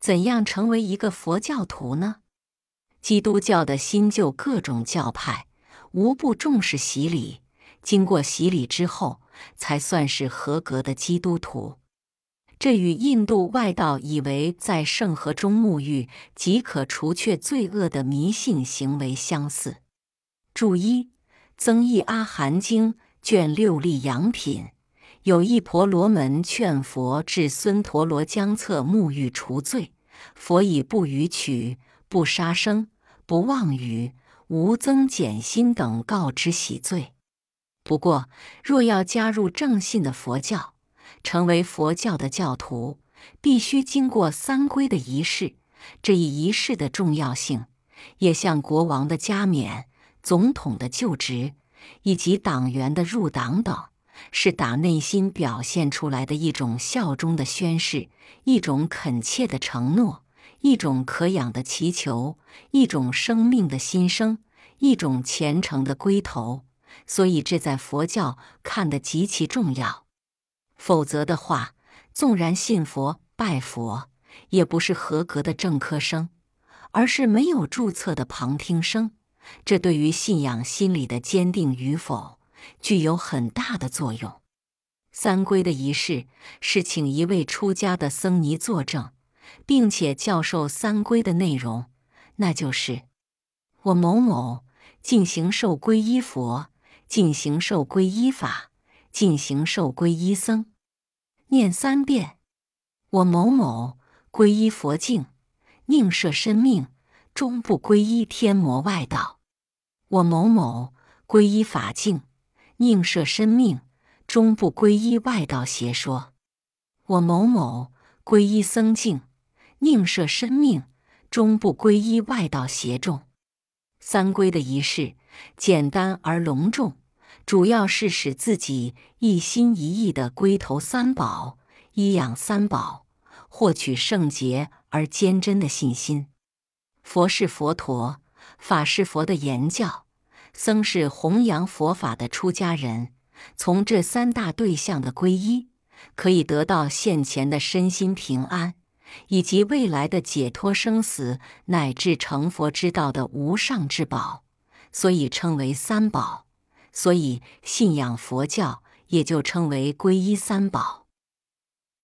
怎样成为一个佛教徒呢？基督教的新旧各种教派，无不重视洗礼。经过洗礼之后，才算是合格的基督徒。这与印度外道以为在圣河中沐浴即可除却罪恶的迷信行为相似。注一：《增益阿含经》卷六立阳品，有一婆罗门劝佛至孙陀罗江侧沐浴除罪，佛以不逾曲、不杀生、不妄语、无增减心等告知洗罪。不过，若要加入正信的佛教，成为佛教的教徒，必须经过三皈的仪式。这一仪式的重要性，也像国王的加冕、总统的就职以及党员的入党等，是打内心表现出来的一种效忠的宣誓，一种恳切的承诺，一种可养的祈求，一种生命的新生，一种虔诚的归头。所以，这在佛教看得极其重要。否则的话，纵然信佛拜佛，也不是合格的正科生，而是没有注册的旁听生。这对于信仰心理的坚定与否，具有很大的作用。三皈的仪式是请一位出家的僧尼作证，并且教授三皈的内容，那就是我某某进行受皈依佛。进行受皈依法，进行受皈依僧，念三遍。我某某皈依佛境，宁舍身命，终不皈依天魔外道。我某某皈依法境，宁舍身命，终不皈依外道邪说。我某某皈依僧境，宁舍身命，终不皈依外道邪众。三皈的仪式简单而隆重。主要是使自己一心一意的归投三宝、依养三宝，获取圣洁而坚贞的信心。佛是佛陀，法是佛的言教，僧是弘扬佛法的出家人。从这三大对象的皈依，可以得到现前的身心平安，以及未来的解脱生死乃至成佛之道的无上至宝，所以称为三宝。所以，信仰佛教也就称为皈依三宝。